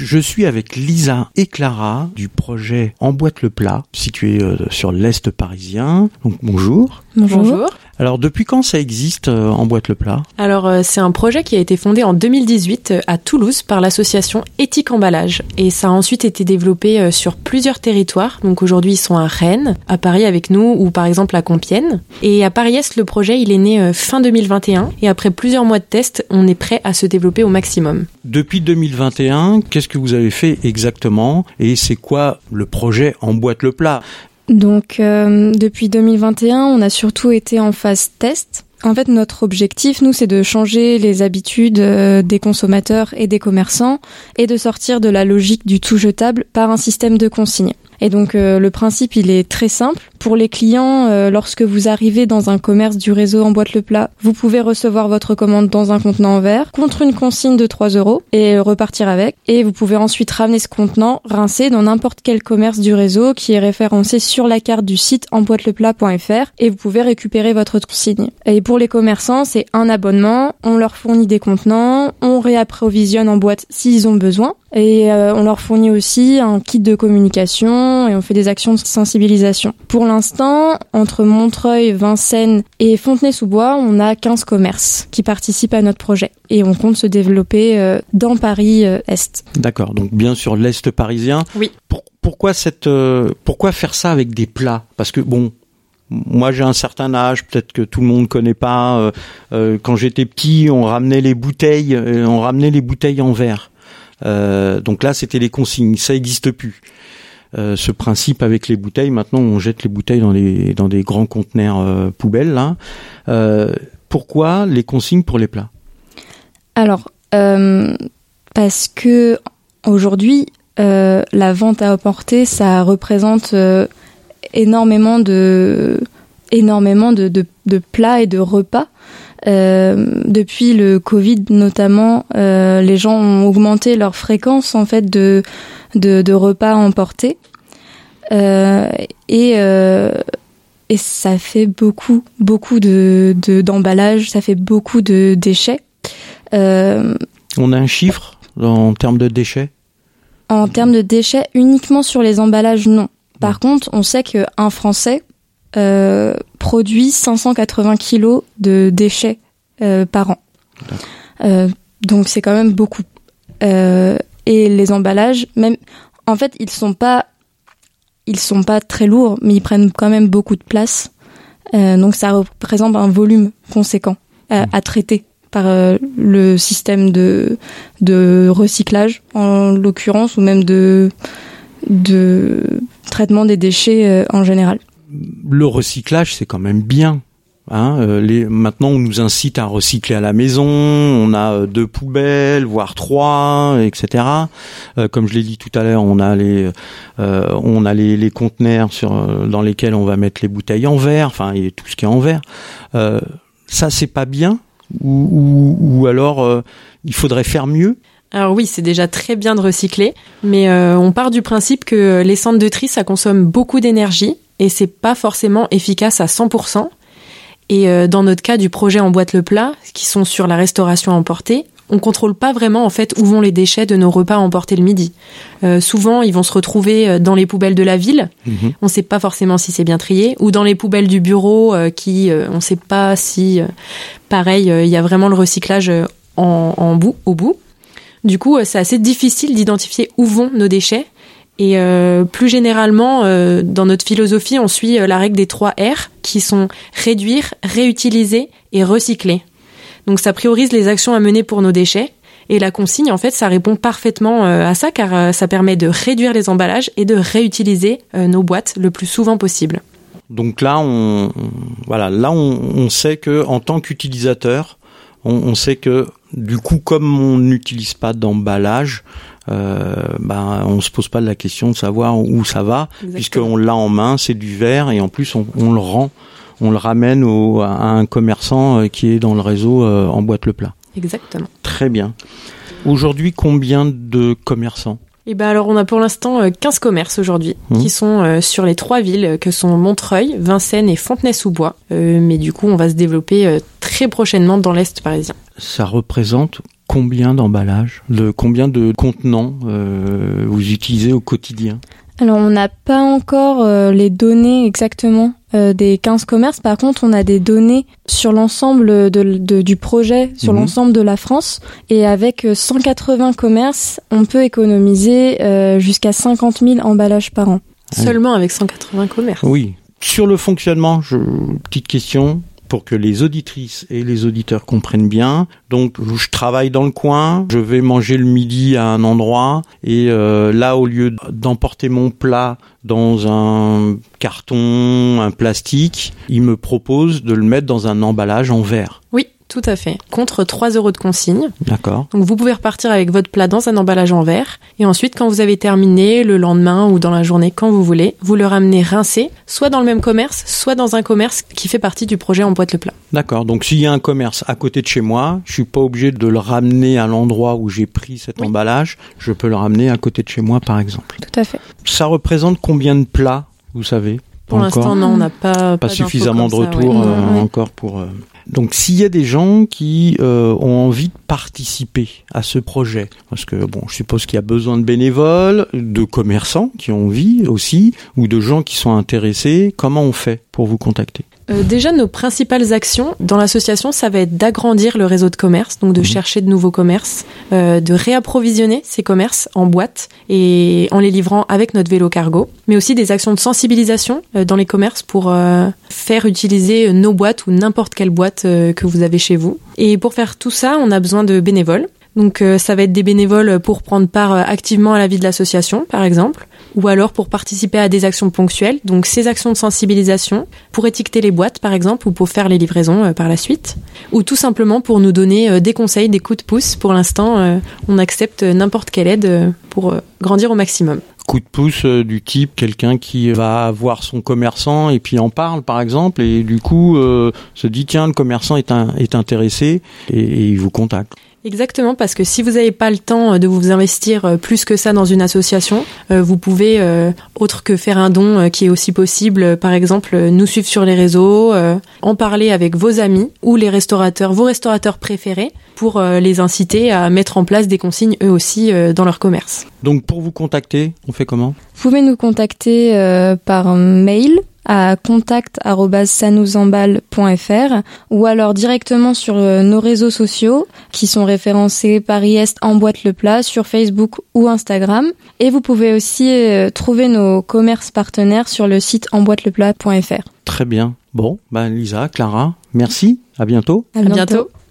Je suis avec Lisa et Clara du projet Emboîte le plat, situé euh, sur l'Est parisien. Donc bonjour. Bonjour. Alors depuis quand ça existe euh, Emboîte le plat? Alors euh, c'est un projet qui a été fondé en 2018 euh, à Toulouse par l'association Éthique Emballage et ça a ensuite été développé euh, sur plusieurs territoires. Donc aujourd'hui ils sont à Rennes, à Paris avec nous ou par exemple à Compiègne. Et à Paris-Est le projet il est né euh, fin 2021 et après plusieurs mois de tests on est prêt à se développer au maximum. Depuis 2021, qu'est-ce que vous avez fait exactement? Et c'est quoi le projet Emboîte le plat? Donc euh, depuis 2021, on a surtout été en phase test. En fait, notre objectif, nous, c'est de changer les habitudes euh, des consommateurs et des commerçants et de sortir de la logique du tout jetable par un système de consigne. Et donc euh, le principe, il est très simple. Pour les clients, euh, lorsque vous arrivez dans un commerce du réseau en boîte le plat, vous pouvez recevoir votre commande dans un contenant en verre contre une consigne de 3 euros et repartir avec. Et vous pouvez ensuite ramener ce contenant rincé dans n'importe quel commerce du réseau qui est référencé sur la carte du site emboîteleplat.fr et vous pouvez récupérer votre consigne. Et pour les commerçants, c'est un abonnement, on leur fournit des contenants, on réapprovisionne en boîte s'ils ont besoin et euh, on leur fournit aussi un kit de communication et on fait des actions de sensibilisation. L'instant, entre Montreuil, Vincennes et Fontenay-sous-Bois, on a 15 commerces qui participent à notre projet et on compte se développer euh, dans Paris euh, Est. D'accord, donc bien sûr l'Est parisien. Oui. Pour- pourquoi cette, euh, pourquoi faire ça avec des plats? Parce que bon, moi j'ai un certain âge, peut-être que tout le monde connaît pas. euh, euh, quand j'étais petit, on ramenait les bouteilles, on ramenait les bouteilles en verre. Euh, donc là, c'était les consignes, ça existe plus. Euh, ce principe avec les bouteilles, maintenant on jette les bouteilles dans des grands conteneurs euh, poubelles. Euh, pourquoi les consignes pour les plats? Alors, parce que aujourd'hui, la vente à emporter, ça représente énormément de plats et de repas. Depuis le Covid notamment, les gens ont augmenté leur fréquence en fait de de, de repas emportés euh, et euh, et ça fait beaucoup beaucoup de de- d'emballage, ça fait beaucoup de déchets. Euh, On a un chiffre en termes de déchets? En termes de déchets, uniquement sur les emballages, non. Par contre, on sait qu'un Français euh, produit 580 kilos de déchets euh, par an. Euh, donc c'est quand même beaucoup. Euh, et les emballages, même, en fait, ils sont pas, ils sont pas très lourds, mais ils prennent quand même beaucoup de place. Euh, donc ça représente un volume conséquent euh, à traiter par euh, le système de de recyclage en l'occurrence ou même de de traitement des déchets euh, en général. le recyclage, c'est quand même bien. Hein, euh, les, maintenant, on nous incite à recycler à la maison. On a euh, deux poubelles, voire trois, etc. Euh, comme je l'ai dit tout à l'heure, on a les, euh, on a les, les conteneurs sur, euh, dans lesquels on va mettre les bouteilles en verre, enfin, et tout ce qui est en verre. Euh, ça, c'est pas bien. Ou, ou, ou alors, il faudrait faire mieux? Alors oui, c'est déjà très bien de recycler, mais on part du principe que les centres de tri, ça consomme beaucoup d'énergie et c'est pas forcément efficace à 100%. Et euh, dans notre cas du projet Emboîte le plat, qui sont sur la restauration emportée, on contrôle pas vraiment en fait où vont les déchets de nos repas emportés le midi. Euh, souvent, ils vont se retrouver euh, dans les poubelles de la ville. Mhm. On sait pas forcément si c'est bien trié, ou dans les poubelles du bureau, euh, qui euh, on sait pas si, euh, pareil, euh, il y a vraiment le recyclage en, en bout, au bout. Du coup, euh, c'est assez difficile d'identifier où vont nos déchets. Et euh, plus généralement, euh, dans notre philosophie, on suit euh, la règle des trois R, qui sont réduire, réutiliser et recycler. Donc ça priorise les actions à mener pour nos déchets. Et la consigne, en fait, ça répond parfaitement à ça, car ça permet de réduire les emballages et de réutiliser nos boîtes le plus souvent possible. Donc là, on, voilà, là, on, sait que en tant qu'utilisateur, on sait que du coup, comme on n'utilise pas d'emballage, euh, ben, on se pose pas la question de savoir où ça va, puisqu'on l'a en main, c'est du verre et en plus on, on le rend, on le ramène au, à un commerçant euh, qui est dans le réseau euh, en boîte le plat. Exactement. Très bien. Aujourd'hui, combien de commerçants? Et ben alors on a pour l'instant euh, 15 commerces aujourd'hui Mhm. qui sont euh, sur les trois villes euh, que sont Montreuil, Vincennes et Fontenay-sous-Bois. Euh, mais du coup on va se développer euh, très prochainement dans l'Est parisien. Ça représente combien d'emballages, de combien de contenants euh, vous utilisez au quotidien? Alors on n'a pas encore euh, les données exactement euh, des 15 commerces. Par contre, on a des données sur l'ensemble de, de- du projet, sur Mhm. l'ensemble de la France. Et avec euh, 180 commerces, on peut économiser euh, jusqu'à 50 000 emballages par an. Seulement avec 180 commerces. Oui. Sur le fonctionnement, je, petite question pour que les auditrices et les auditeurs comprennent bien. Donc, je travaille dans le coin, je vais manger le midi à un endroit, et euh, là, au lieu d'emporter mon plat dans un carton, un plastique, il me propose de le mettre dans un emballage en verre. Oui, tout à fait. Contre 3 euros de consigne. D'accord Donc vous pouvez repartir avec votre plat dans un emballage en verre. Et ensuite, quand vous avez terminé, le lendemain ou dans la journée, quand vous voulez, vous le ramenez rincé, soit dans le même commerce, soit dans un commerce qui fait partie du projet Emboîte le plat. D'accord. Donc s'il y a un commerce à côté de chez moi, je suis pas obligé de le ramener à l'endroit où j'ai pris cet Oui. emballage. Je peux le ramener à côté de chez moi, par exemple. Tout à fait. Ça représente combien de plats, vous savez? Pour l'instant, non, on n'a pas, suffisamment de retours ouais. euh, Ouais. encore pour. euh, Donc s'il y a des gens qui euh, ont envie de participer à ce projet, parce que bon, je suppose qu'il y a besoin de bénévoles, de commerçants qui ont envie aussi, ou de gens qui sont intéressés, comment on fait pour vous contacter? Euh, déjà, nos principales actions dans l'association, ça va être d'agrandir le réseau de commerce, donc de Mhm. chercher de nouveaux commerces, euh, de réapprovisionner ces commerces en boîte et en les livrant avec notre vélo cargo, mais aussi des actions de sensibilisation euh, dans les commerces pour euh, faire utiliser nos boîtes ou n'importe quelle boîte euh, que vous avez chez vous. Et pour faire tout ça, on a besoin de bénévoles. Donc euh, ça va être des bénévoles pour prendre part activement à la vie de l'association, par exemple, ou alors pour participer à des actions ponctuelles, donc ces actions de sensibilisation, pour étiqueter les boîtes, par exemple, ou pour faire les livraisons euh, par la suite, ou tout simplement pour nous donner euh, des conseils, des coups de pouce. Pour l'instant, euh, on accepte n'importe quelle aide pour grandir au maximum. Coup de pouce du type quelqu'un qui va voir son commerçant et puis en parle par exemple et du coup se dit tiens le commerçant est, est intéressé et il vous contacte. Exactement, parce que si vous n'avez pas le temps euh, de vous investir euh, plus que ça dans une association, euh, vous pouvez, autre que faire un don qui est aussi possible, par exemple, nous suivre sur les réseaux, en parler avec vos amis ou les restaurateurs, vos restaurateurs préférés, pour les inciter à mettre en place des consignes eux aussi dans leur commerce. Donc pour vous contacter, on fait comment? Vous pouvez nous contacter par mail à contact@sanouzemballe.fr ou alors directement sur euh, nos réseaux sociaux qui sont référencés Paris Est Emboîte le plat sur Facebook ou Instagram et vous pouvez aussi euh, trouver nos commerces partenaires sur le site emboîteleplat.fr. Très bien. Bon, ben Lisa, Clara, merci, à bientôt. À bientôt.